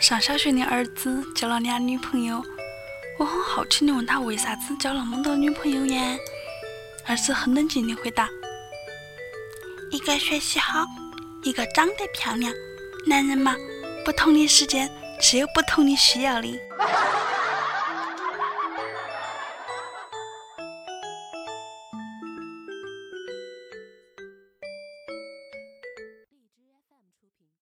上小学的儿子交了俩女朋友，我很好奇的问他为啥子交那么多女朋友呀？儿子很冷静的回答：“一个学习好，一个长得漂亮。男人嘛，不同的时间是有不同的需要的。”